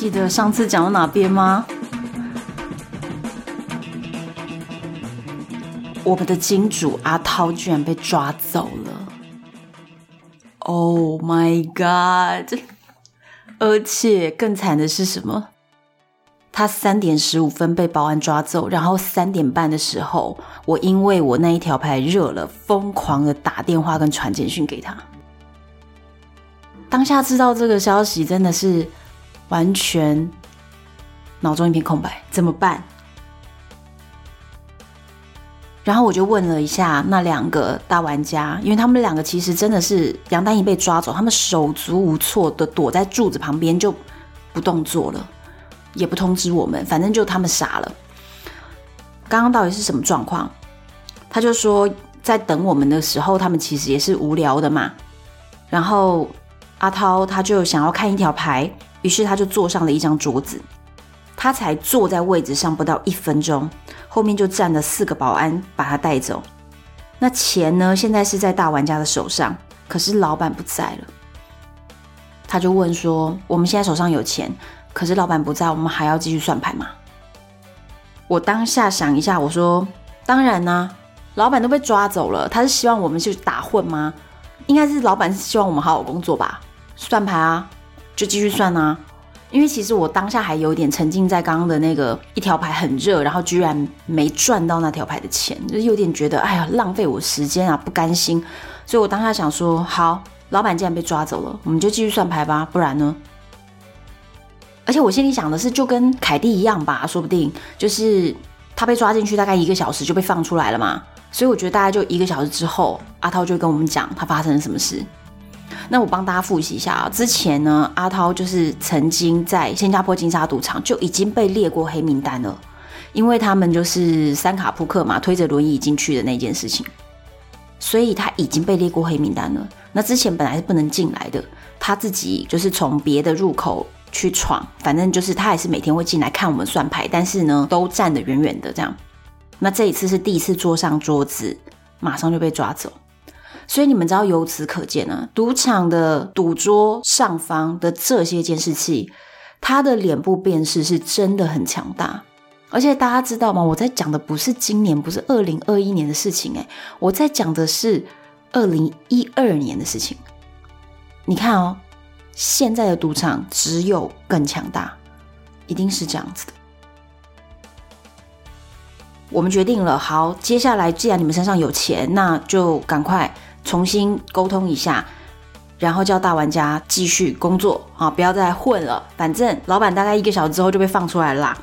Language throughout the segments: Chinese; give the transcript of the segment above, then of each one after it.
记得上次讲到哪边吗？我们的金主阿涛居然被抓走了！Oh my god！而且更惨的是什么？他三点十五分被保安抓走，然后三点半的时候，我因为我那一条牌热了，疯狂的打电话跟传简讯给他。当下知道这个消息，真的是完全脑中一片空白，怎么办？然后我就问了一下那两个大玩家，因为他们两个其实真的是杨丹仪被抓走，他们手足无措的躲在柱子旁边就不动作了，也不通知我们，反正就他们傻了。刚刚到底是什么状况？他就说在等我们的时候，他们其实也是无聊的嘛。然后阿涛他就想要看一条牌，于是他就坐上了一张桌子。他才坐在位置上不到一分钟，后面就站了四个保安把他带走。那钱呢？现在是在大玩家的手上，可是老板不在了。他就问说：“我们现在手上有钱，可是老板不在，我们还要继续算牌吗？”我当下想一下，我说：“当然啦，老板都被抓走了，他是希望我们去打混吗？应该是老板是希望我们好好工作吧？算牌啊，就继续算啊。”因为其实我当下还有点沉浸在刚刚的那个一条牌很热，然后居然没赚到那条牌的钱，就有点觉得哎呀浪费我时间啊，不甘心。所以我当下想说，好，老板既然被抓走了，我们就继续算牌吧，不然呢？而且我心里想的是，就跟凯蒂一样吧，说不定就是他被抓进去大概一个小时就被放出来了嘛。所以我觉得大概就一个小时之后，阿涛就跟我们讲他发生了什么事。那我帮大家复习一下啊，之前呢，阿涛就是曾经在新加坡金沙赌场就已经被列过黑名单了，因为他们就是三卡扑克嘛，推着轮椅进去的那件事情，所以他已经被列过黑名单了。那之前本来是不能进来的，他自己就是从别的入口去闯，反正就是他还是每天会进来看我们算牌，但是呢，都站得远远的这样。那这一次是第一次坐上桌子，马上就被抓走。所以你们知道，由此可见啊，赌场的赌桌上方的这些监视器，它的脸部辨识是真的很强大。而且大家知道吗？我在讲的不是今年，不是二零二一年的事情，诶，我在讲的是二零一二年的事情。你看哦，现在的赌场只有更强大，一定是这样子的。我们决定了，好，接下来既然你们身上有钱，那就赶快。重新沟通一下，然后叫大玩家继续工作啊，不要再混了。反正老板大概一个小时之后就被放出来了啦。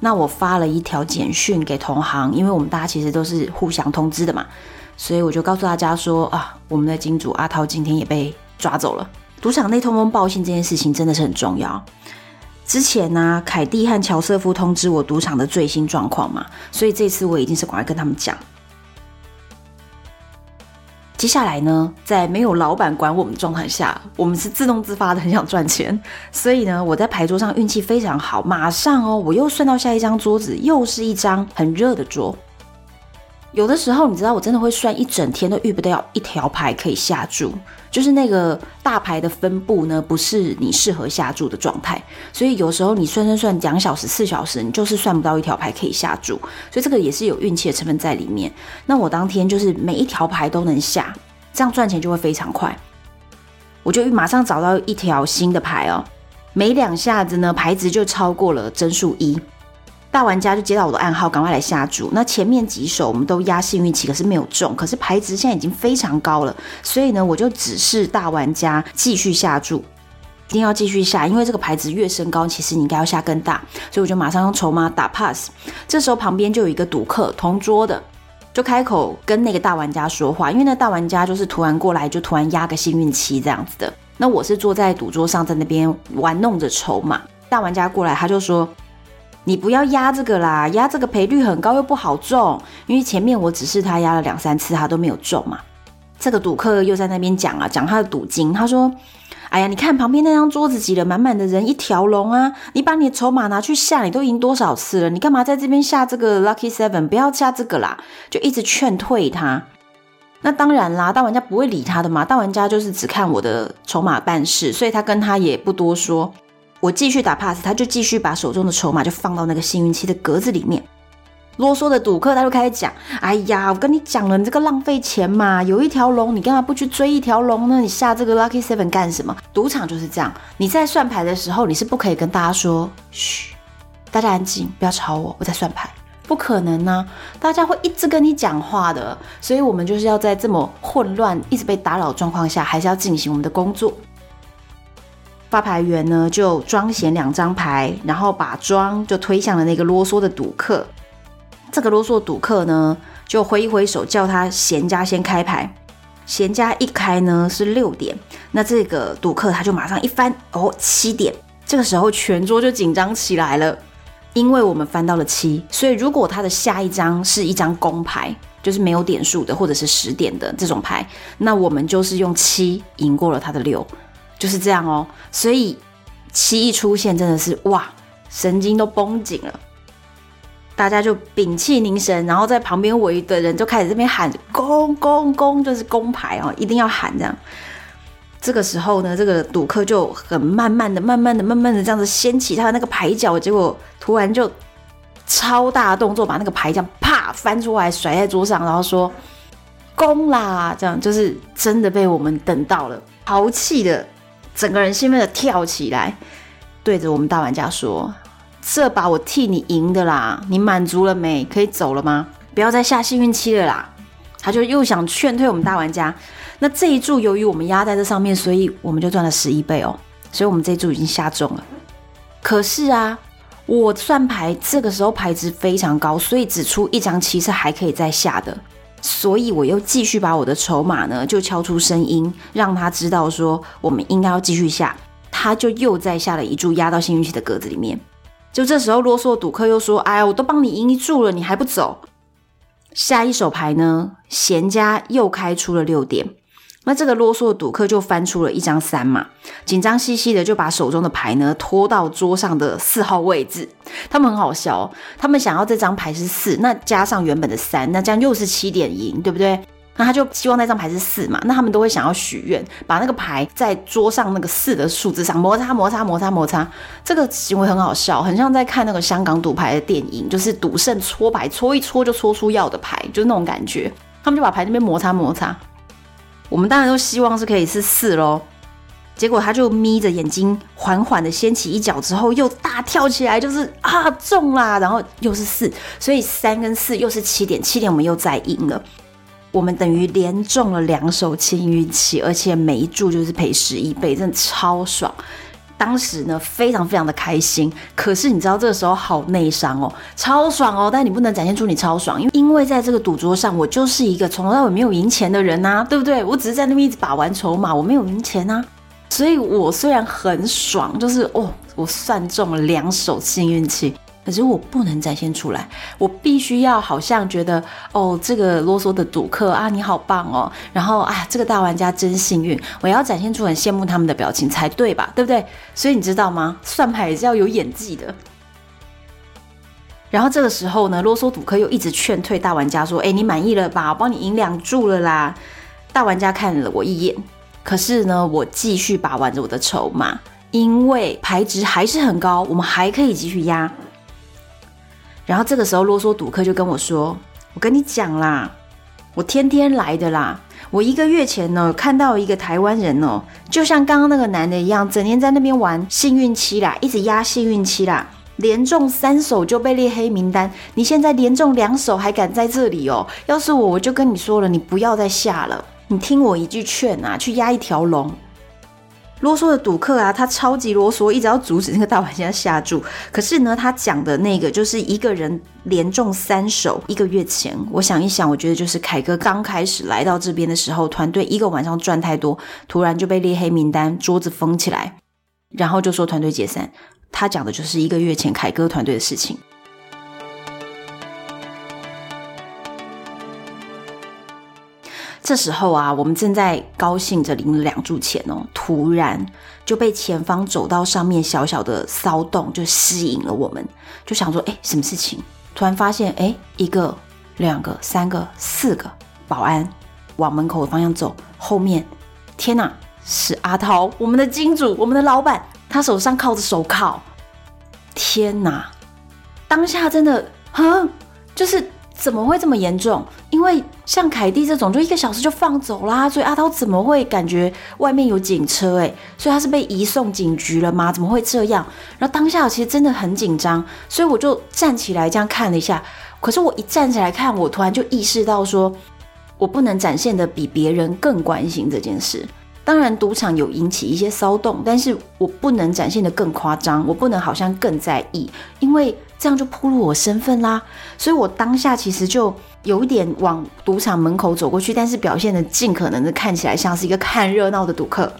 那我发了一条简讯给同行，因为我们大家其实都是互相通知的嘛，所以我就告诉大家说啊，我们的金主阿涛今天也被抓走了。赌场内通风报信这件事情真的是很重要。之前呢、啊，凯蒂和乔瑟夫通知我赌场的最新状况嘛，所以这次我一定是赶快跟他们讲。接下来呢，在没有老板管我们的状态下，我们是自动自发的很想赚钱，所以呢，我在牌桌上运气非常好，马上哦，我又算到下一张桌子，又是一张很热的桌。有的时候，你知道，我真的会算一整天都遇不到一条牌可以下注，就是那个大牌的分布呢，不是你适合下注的状态，所以有时候你算算算两小时、四小时，你就是算不到一条牌可以下注，所以这个也是有运气的成分在里面。那我当天就是每一条牌都能下，这样赚钱就会非常快。我就马上找到一条新的牌哦，没两下子呢，牌值就超过了帧数一。大玩家就接到我的暗号，赶快来下注。那前面几手我们都压幸运期，可是没有中。可是牌值现在已经非常高了，所以呢，我就指示大玩家继续下注。一定要继续下，因为这个牌子越升高，其实你应该要下更大。所以我就马上用筹码打 pass。这时候旁边就有一个赌客同桌的，就开口跟那个大玩家说话，因为那大玩家就是突然过来，就突然压个幸运七这样子的。那我是坐在赌桌上，在那边玩弄着筹码。大玩家过来，他就说：“你不要压这个啦，压这个赔率很高又不好中，因为前面我只是他压了两三次，他都没有中嘛。”这个赌客又在那边讲啊，讲他的赌金，他说。哎呀，你看旁边那张桌子挤了满满的人，一条龙啊！你把你的筹码拿去下，你都赢多少次了？你干嘛在这边下这个 Lucky Seven？不要下这个啦！就一直劝退他。那当然啦，大玩家不会理他的嘛。大玩家就是只看我的筹码办事，所以他跟他也不多说。我继续打 pass，他就继续把手中的筹码就放到那个幸运七的格子里面。啰嗦的赌客他就开始讲：“哎呀，我跟你讲了，你这个浪费钱嘛！有一条龙，你干嘛不去追一条龙呢？你下这个 Lucky Seven 干什么？赌场就是这样，你在算牌的时候，你是不可以跟大家说‘嘘’，大家安静，不要吵我，我在算牌，不可能呢、大家会一直跟你讲话的。所以我们就是要在这么混乱、一直被打扰状况下，还是要进行我们的工作。发牌员呢，就装闲两张牌，然后把庄就推向了那个啰嗦的赌客。”这个啰嗦赌客呢，就挥一挥手，叫他闲家先开牌。闲家一开呢是六点，那这个赌客他就马上一翻，哦，七点。这个时候全桌就紧张起来了，因为我们翻到了七，所以如果他的下一张是一张公牌，就是没有点数的，或者是十点的这种牌，那我们就是用七赢过了他的六，就是这样哦。所以七一出现，真的是哇，神经都绷紧了。大家就屏气凝神，然后在旁边围的人就开始这边喊“公公公”，就是公牌哦，一定要喊这样。这个时候呢，这个赌客就很慢慢的、慢慢的、慢慢的这样子掀起他的那个牌角，结果突然就超大的动作，把那个牌这样啪翻出来，甩在桌上，然后说“公啦”，这样就是真的被我们等到了，豪气的，整个人兴奋的跳起来，对着我们大玩家说。这把我替你赢的啦，你满足了没？可以走了吗？不要再下幸运期了啦！他就又想劝退我们大玩家。那这一注由于我们压在这上面，所以我们就赚了十一倍哦。所以我们这一注已经下中了。可是啊，我算牌这个时候牌值非常高，所以只出一张七是还可以再下的。所以我又继续把我的筹码呢，就敲出声音，让他知道说我们应该要继续下。他就又再下了一注，压到幸运七的格子里面。就这时候，啰嗦赌客又说：“哎呀，我都帮你赢一注了，你还不走？”下一手牌呢，闲家又开出了六点，那这个啰嗦的赌客就翻出了一张三嘛，紧张兮兮的就把手中的牌呢拖到桌上的四号位置。他们很好笑，他们想要这张牌是四，那加上原本的三，那这样又是七点赢，对不对？那他就希望那张牌是四嘛，那他们都会想要许愿，把那个牌在桌上那个四的数字上摩擦摩擦摩擦摩擦，这个行为很好笑，很像在看那个香港赌牌的电影，就是赌圣搓牌搓一搓就搓出要的牌，就是那种感觉。他们就把牌那边摩擦摩擦，我们当然都希望是可以是四喽。结果他就眯着眼睛，缓缓的掀起一脚之后，又大跳起来，就是啊中啦，然后又是四，所以三跟四又是七点，七点我们又再赢了。我们等于连中了两手幸运七，而且每一注就是赔十一倍，真的超爽。当时呢，非常非常的开心。可是你知道这个时候好内伤哦，超爽哦，但你不能展现出你超爽，因为因为在这个赌桌上，我就是一个从头到尾没有赢钱的人呐、啊，对不对？我只是在那边一直把玩筹码，我没有赢钱呐、所以我虽然很爽，就是哦，我算中了两手幸运气。可是我不能展现出来，我必须要好像觉得哦，这个啰嗦的赌客啊，你好棒哦，然后啊，这个大玩家真幸运，我要展现出很羡慕他们的表情才对吧？对不对？所以你知道吗？算牌也是要有演技的。然后这个时候呢，啰嗦赌客又一直劝退大玩家说：“哎，你满意了吧？我帮你赢两注了啦。”大玩家看了我一眼，可是呢，我继续把玩着我的筹码，因为牌值还是很高，我们还可以继续压。然后这个时候，啰嗦赌客就跟我说：“我跟你讲啦，我天天来的啦。我一个月前呢，看到一个台湾人哦，就像刚刚那个男的一样，整天在那边玩幸运七啦，一直压幸运七啦，连中三手就被列黑名单。你现在连中两手还敢在这里哦？要是我，我就跟你说了，你不要再下了。你听我一句劝啊，去压一条龙。”啰嗦的赌客啊，他超级啰嗦，一直要阻止那个大玩家下注。可是呢，他讲的那个就是一个人连中三手。一个月前，我想一想，我觉得就是凯哥刚开始来到这边的时候，团队一个晚上赚太多，突然就被列黑名单，桌子封起来，然后就说团队解散。他讲的就是一个月前凯哥团队的事情。这时候啊，我们正在高兴着领了两注钱哦，突然就被前方走道上面小小的骚动就吸引了我们，就想说，哎，什么事情？突然发现，哎，一个、两个、三个、四个保安往门口的方向走，后面，天哪，是阿涛，我们的金主，我们的老板，他手上铐着手铐，天哪，当下真的，哈，就是。怎么会这么严重？因为像凯蒂这种，就一个小时就放走啦，所以阿涛怎么会感觉外面有警车？诶，所以他是被移送警局了吗？怎么会这样？然后当下其实真的很紧张，所以我就站起来这样看了一下。可是我一站起来看，我突然就意识到说，我不能展现得比别人更关心这件事。当然，赌场有引起一些骚动，但是我不能展现得更夸张，我不能好像更在意，因为这样就暴露我身份啦。所以我当下其实就有一点往赌场门口走过去，但是表现得尽可能的看起来像是一个看热闹的赌客。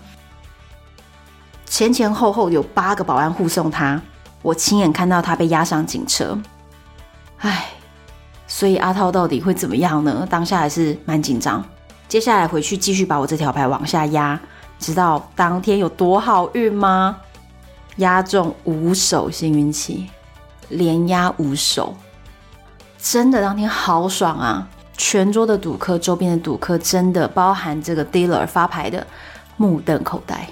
前前后后有八个保安护送他，我亲眼看到他被押上警车。唉，所以阿涛到底会怎么样呢？当下还是蛮紧张。接下来回去继续把我这条牌往下压，知道当天有多好运吗？压中五手幸运期，连压五手，真的当天好爽啊！全桌的赌客、周边的赌客，真的包含这个 dealer 发牌的，目瞪口呆。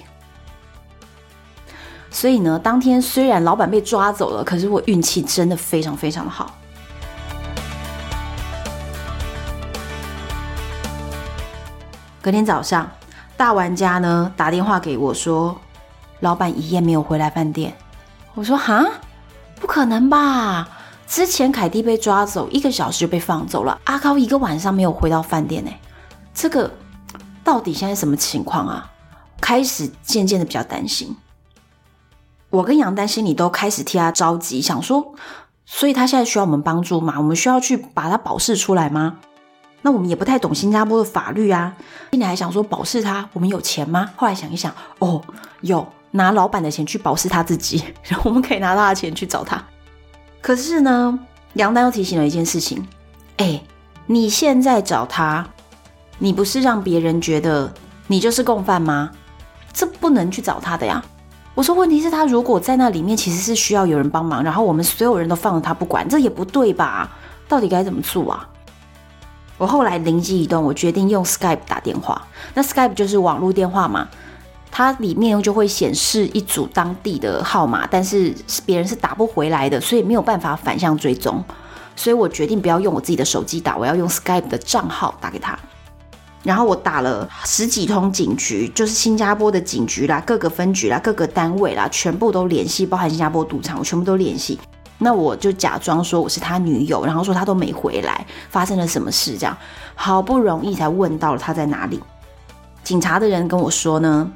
所以呢，当天虽然老板被抓走了，可是我运气真的非常非常的好。隔天早上，大玩家呢打电话给我说，老板一夜没有回来饭店。我说哈，不可能吧？之前凯蒂被抓走一个小时就被放走了，阿高一个晚上没有回到饭店呢。这个到底现在什么情况啊？开始渐渐的比较担心。我跟杨丹心里都开始替他着急，想说，所以他现在需要我们帮助吗？我们需要去把他保释出来吗？那我们也不太懂新加坡的法律啊，心里还想说保释他，我们有钱吗？后来想一想，哦，有拿老板的钱去保释他自己，然后我们可以拿他的钱去找他。可是呢，杨丹又提醒了一件事情，哎，你现在找他，你不是让别人觉得你就是共犯吗？这不能去找他的呀。我说，问题是他如果在那里面其实是需要有人帮忙，然后我们所有人都放了他不管，这也不对吧？到底该怎么做啊？我后来灵机一动，我决定用 Skype 打电话。那 Skype 就是网络电话嘛，它里面就会显示一组当地的号码，但是别人是打不回来的，所以没有办法反向追踪。所以我决定不要用我自己的手机打，我要用 Skype 的账号打给他。然后我打了十几通警局，就是新加坡的警局啦、各个分局啦、各个单位啦，全部都联系，包含新加坡赌场，我全部都联系。那我就假装说我是他女友，然后说他都没回来，发生了什么事？这样好不容易才问到了他在哪里。警察的人跟我说呢，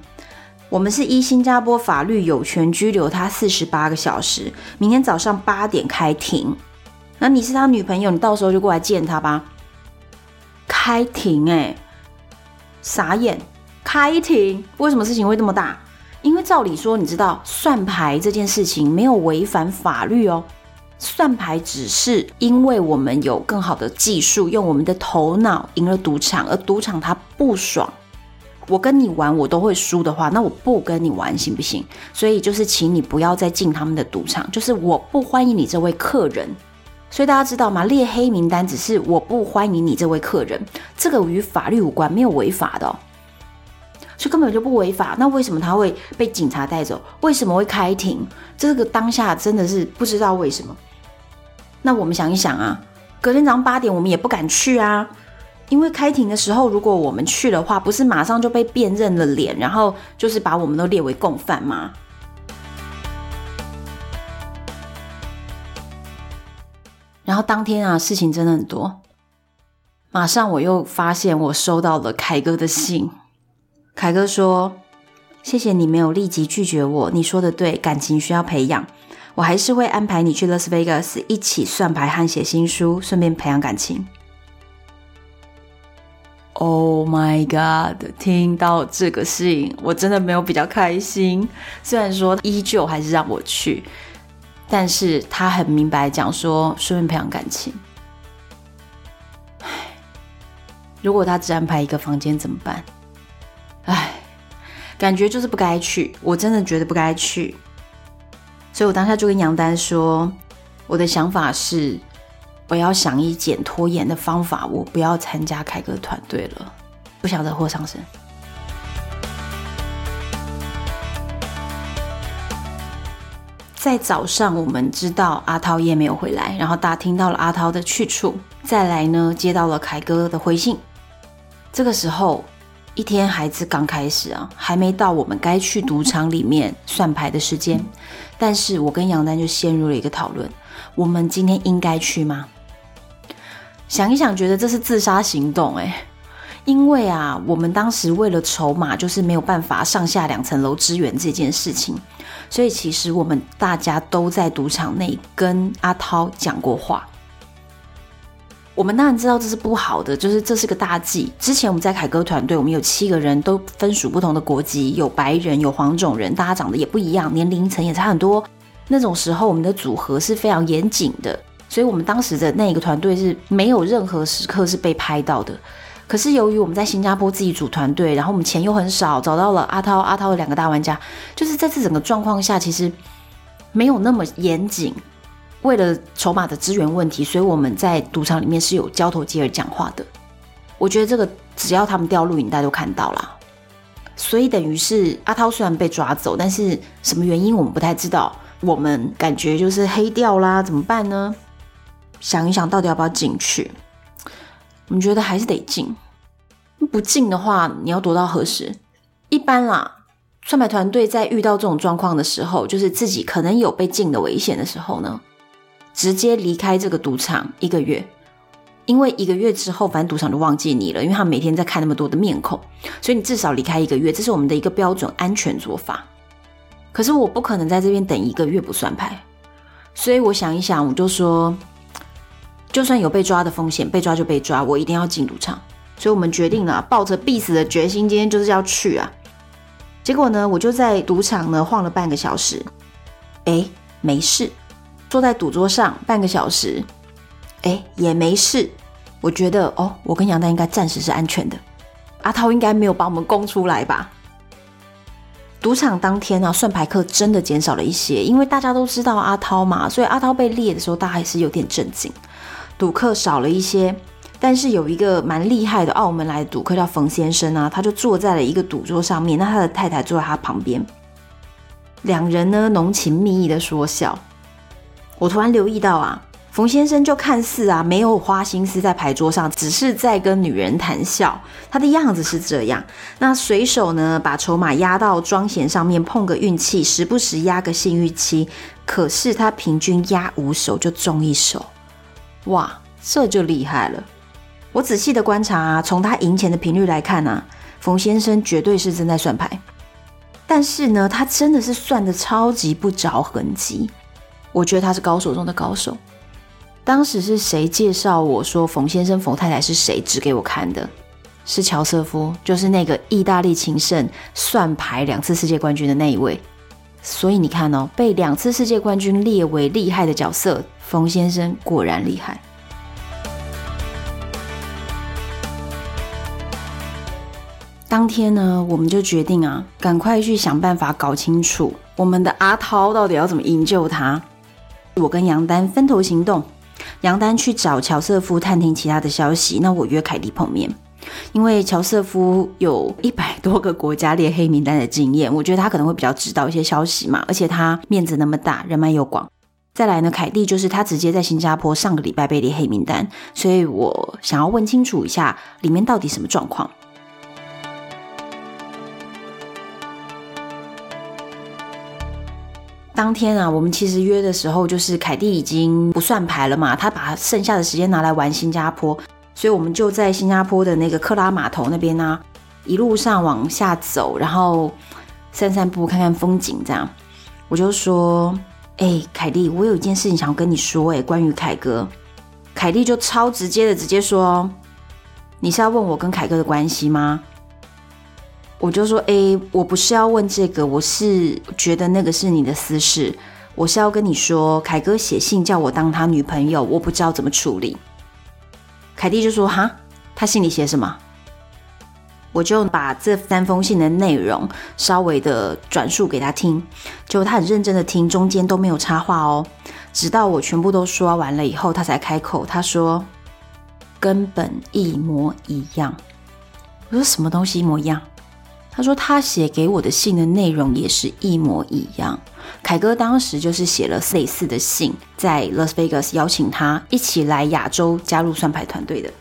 我们是依新加坡法律有权拘留他四十八个小时，明天早上八点开庭。那你是他女朋友，你到时候就过来见他吧。开庭欸，傻眼！开庭，为什么事情会这么大？因为照理说，你知道算牌这件事情没有违反法律哦。算牌只是因为我们有更好的技术，用我们的头脑赢了赌场，而赌场他不爽。我跟你玩我都会输的话，那我不跟你玩行不行？所以就是请你不要再进他们的赌场，就是我不欢迎你这位客人。所以大家知道吗？列黑名单只是我不欢迎你这位客人，这个与法律无关，没有违法的哦。就根本就不违法，那为什么他会被警察带走？为什么会开庭？这个当下真的是不知道为什么。那我们想一想啊，隔天早上八点我们也不敢去啊，因为开庭的时候如果我们去的话，不是马上就被辨认了脸，然后就是把我们都列为共犯吗？然后当天啊，事情真的很多，马上我又发现我收到了凯哥的信。凯哥说：“谢谢你没有立即拒绝我。你说的对，感情需要培养，我还是会安排你去拉斯维加斯一起算牌和写新书，顺便培养感情。Oh my god！听到这个事情，我真的没有比较开心。虽然说依旧还是让我去，但是他很明白讲说顺便培养感情。唉，如果他只安排一个房间怎么办？唉，感觉就是不该去，我真的觉得不该去。所以我当下就跟杨丹说，我的想法是。我要想一点拖延的方法，我不要参加凯哥团队了，不想惹祸上身。在早上，我们知道阿涛夜没有回来，然后打听到了阿涛的去处，再来呢，接到了凯哥的回信。这个时候，一天孩子刚开始啊，还没到我们该去赌场里面算牌的时间，但是我跟杨丹就陷入了一个讨论：我们今天应该去吗？想一想，觉得这是自杀行动哎，因为啊，我们当时为了筹码，就是没有办法上下两层楼支援这件事情，所以其实我们大家都在赌场内跟阿涛讲过话。我们当然知道这是不好的，就是这是个大忌。之前我们在凯哥团队，我们有七个人都分属不同的国籍，有白人，有黄种人，大家长得也不一样，年龄层也差很多。那种时候，我们的组合是非常严谨的。所以，我们当时的那个团队是没有任何时刻是被拍到的。可是，由于我们在新加坡自己组团队，然后我们钱又很少，找到了阿涛、阿涛的两个大玩家，就是在这整个状况下，其实没有那么严谨。为了筹码的资源问题，所以我们在赌场里面是有交头接耳讲话的。我觉得这个只要他们掉录影带都看到了。所以，等于是阿涛虽然被抓走，但是什么原因我们不太知道。我们感觉就是黑掉啦，怎么办呢？想一想，到底要不要进去？我们觉得还是得进。不进的话，你要躲到何时？一般啦，算牌团队在遇到这种状况的时候，就是自己可能有被禁的危险的时候呢，直接离开这个赌场一个月。因为一个月之后，反正赌场就忘记你了，因为他每天在看那么多的面孔，所以你至少离开一个月，这是我们的一个标准安全做法。可是我不可能在这边等一个月不算牌，所以我想一想，我就说。就算有被抓的风险，被抓就被抓，我一定要进赌场。所以我们决定了，抱着必死的决心，今天就是要去啊。结果呢，我就在赌场呢晃了半个小时，哎，没事。坐在赌桌上半个小时，哎，也没事。我觉得哦，我跟杨丹应该暂时是安全的。阿涛应该没有把我们供出来吧？赌场当天啊，算牌客真的减少了一些，因为大家都知道阿涛嘛，所以阿涛被列的时候，大家还是有点震惊。赌客少了一些，但是有一个蛮厉害的澳门来的赌客叫冯先生啊，他就坐在了一个赌桌上面，那他的太太坐在他旁边，两人呢浓情蜜意的说笑。我突然留意到啊，冯先生就看似啊没有花心思在牌桌上，只是在跟女人谈笑，他的样子是这样。那随手呢把筹码压到庄闲上面碰个运气，时不时压个幸运期，可是他平均压五手就中一手。哇，这就厉害了！我仔细的观察啊，从他赢钱的频率来看啊，冯先生绝对是正在算牌。但是呢，他真的是算的超级不着痕迹。我觉得他是高手中的高手。当时是谁介绍我说冯先生、冯太太是谁指给我看的？是乔瑟夫，就是那个意大利情圣，算牌两次世界冠军的那一位。所以你看哦，被两次世界冠军列为厉害的角色，冯先生果然厉害。当天呢，我们就决定啊，赶快去想办法搞清楚我们的阿涛到底要怎么营救他。我跟杨丹分头行动，杨丹去找乔瑟夫探听其他的消息，那我约凯蒂碰面。因为乔瑟夫有一百多个国家列黑名单的经验，我觉得他可能会比较知道一些消息嘛，而且他面子那么大，人脉又广。再来呢，凯蒂就是他直接在新加坡上个礼拜被列黑名单，所以我想要问清楚一下里面到底什么状况。当天啊，我们其实约的时候就是凯蒂已经不算牌了嘛，他把剩下的时间拿来玩新加坡。所以我们就在新加坡的那个克拉码头那边呢、一路上往下走，然后散散步，看看风景这样。我就说：“哎、欸，凯蒂，我有一件事情想要跟你说、欸，哎，关于凯哥。”凯蒂就超直接的直接说：“你是要问我跟凯哥的关系吗？”我就说：“哎、我不是要问这个，我是觉得那个是你的私事。我是要跟你说，凯哥写信叫我当他女朋友，我不知道怎么处理。”凯蒂就说：“哈，他信里写什么？”我就把这三封信的内容稍微的转述给他听，结果他很认真的听，中间都没有插话哦。直到我全部都说完了以后，他才开口。他说：“根本一模一样。”我说：“什么东西一模一样？”他说：“他写给我的信的内容也是一模一样。”凯哥当时就是写了类似的信，在 Las Vegas 邀请他一起来亚洲加入算牌团队的。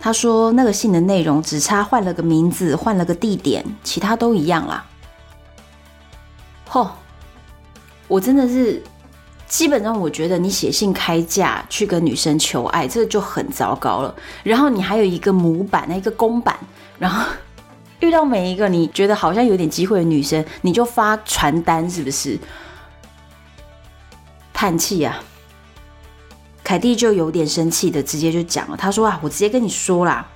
他说那个信的内容只差换了个名字，换了个地点，其他都一样啦。嚯，我真的是，基本上我觉得你写信开价去跟女生求爱，这个就很糟糕了。然后你还有一个模板，那一个公版，然后遇到每一个你觉得好像有点机会的女生，你就发传单，是不是？叹气呀。凯蒂就有点生气的，直接就讲了。他说啊，我直接跟你说啦，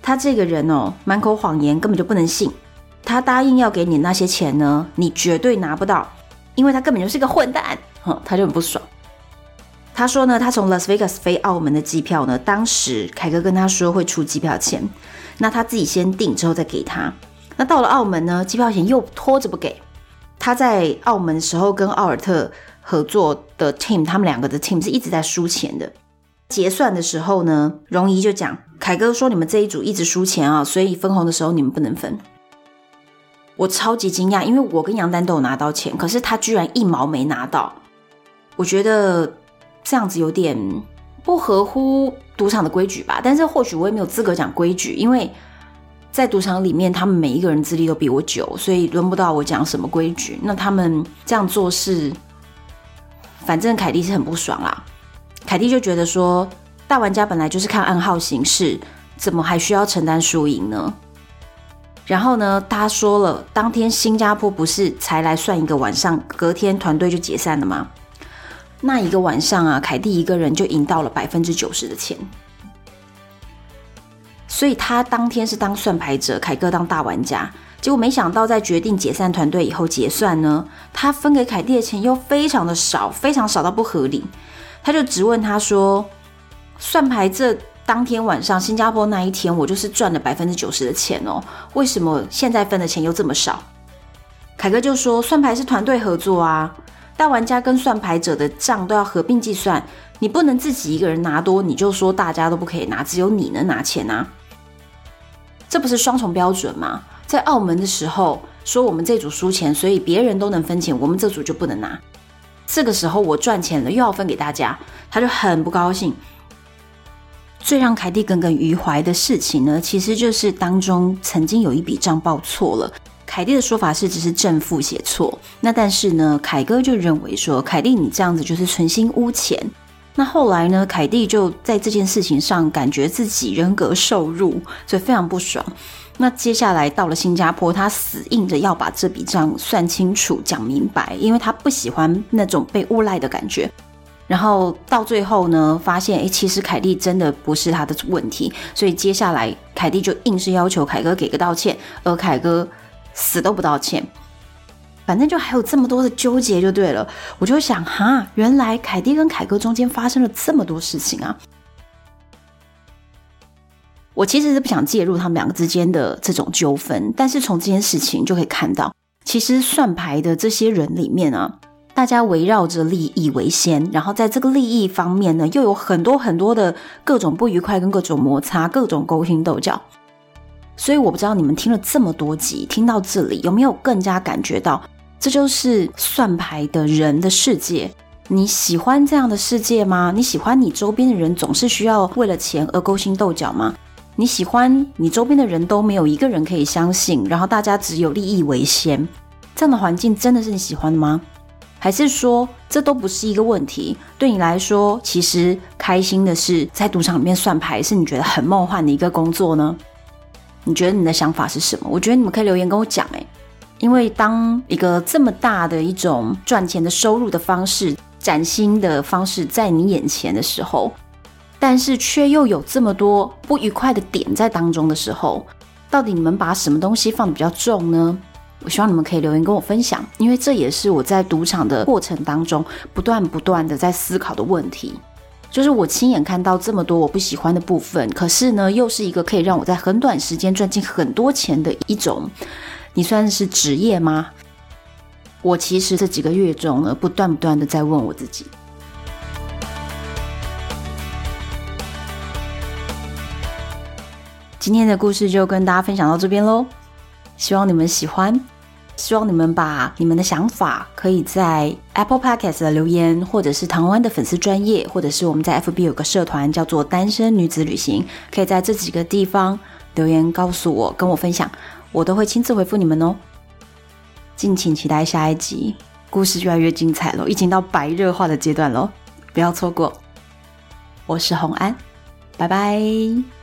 他这个人哦，满口谎言，根本就不能信。他答应要给你那些钱呢，你绝对拿不到，因为他根本就是个混蛋。哼，他就很不爽。他说呢，他从 Las Vegas 飞澳门的机票呢，当时凯哥跟他说会出机票钱，那他自己先订之后再给他。那到了澳门呢，机票钱又拖着不给。他在澳门的时候跟奥尔特。合作的 team，他们两个的 team 是一直在输钱的。结算的时候呢，荣仪就讲：“凯哥说你们这一组一直输钱啊，所以分红的时候你们不能分。”我超级惊讶，因为我跟杨丹都有拿到钱，可是他居然一毛没拿到。我觉得这样子有点不合乎赌场的规矩吧。但是或许我也没有资格讲规矩，因为在赌场里面，他们每一个人资历都比我久，所以轮不到我讲什么规矩。那他们这样做事。反正凯蒂是很不爽啦，凯蒂就觉得说，大玩家本来就是看暗号行事，怎么还需要承担输赢呢？然后呢，他说了，当天新加坡不是才来算一个晚上，隔天团队就解散了吗？那一个晚上啊，凯蒂一个人就赢到了百分之九十的钱，所以他当天是当算牌者，凯哥当大玩家。结果没想到，在决定解散团队以后结算呢，他分给凯蒂的钱又非常的少，非常少到不合理。他就直问他说：“算牌这当天晚上，新加坡那一天，我就是赚了百分之九十的钱哦，为什么现在分的钱又这么少？”凯哥就说：“算牌是团队合作啊，大玩家跟算牌者的账都要合并计算，你不能自己一个人拿多，你就说大家都不可以拿，只有你能拿钱啊，这不是双重标准吗？”在澳门的时候说我们这组输钱，所以别人都能分钱，我们这组就不能拿。这个时候我赚钱了，又要分给大家，他就很不高兴。最让凯蒂耿耿于怀的事情呢，其实就是当中曾经有一笔账报错了。凯蒂的说法是只是正负写错，那但是呢，凯哥就认为说凯蒂你这样子就是存心污钱。那后来呢，凯蒂就在这件事情上感觉自己人格受辱，所以非常不爽。那接下来到了新加坡，他死硬着要把这笔账算清楚、讲明白，因为他不喜欢那种被诬赖的感觉。然后到最后呢，发现诶，其实凯蒂真的不是他的问题，所以接下来凯蒂就硬是要求凯哥给个道歉，而凯哥死都不道歉。反正就还有这么多的纠结就对了。我就想哈，原来凯蒂跟凯哥中间发生了这么多事情啊。我其实是不想介入他们两个之间的这种纠纷，但是从这件事情就可以看到，其实算牌的这些人里面啊，大家围绕着利益为先，然后在这个利益方面呢，又有很多很多的各种不愉快跟各种摩擦，各种勾心斗角。所以我不知道你们听了这么多集，听到这里有没有更加感觉到，这就是算牌的人的世界？你喜欢这样的世界吗？你喜欢你周边的人总是需要为了钱而勾心斗角吗？你喜欢你周边的人都没有一个人可以相信，然后大家只有利益为先，这样的环境真的是你喜欢的吗？还是说这都不是一个问题？对你来说，其实开心的是在赌场里面算牌，是你觉得很梦幻的一个工作呢？你觉得你的想法是什么？我觉得你们可以留言跟我讲诶。因为当一个这么大的一种赚钱的收入的方式、崭新的方式在你眼前的时候，但是却又有这么多不愉快的点在当中的时候，到底你们把什么东西放得比较重呢？我希望你们可以留言跟我分享，因为这也是我在赌场的过程当中不断不断的在思考的问题。就是我亲眼看到这么多我不喜欢的部分，可是呢，又是一个可以让我在很短时间赚进很多钱的一种，你算是职业吗？我其实这几个月中呢，不断不断的在问我自己。今天的故事就跟大家分享到这边喽，希望你们喜欢。希望你们把你们的想法可以在 Apple Podcast 的留言，或者是台湾的粉丝专业，或者是我们在 FB 有个社团叫做“单身女子旅行”，可以在这几个地方留言告诉我，跟我分享，我都会亲自回复你们哦。敬请期待下一集，故事越来越精彩了，已经到白热化的阶段了，不要错过。我是洪安，拜拜。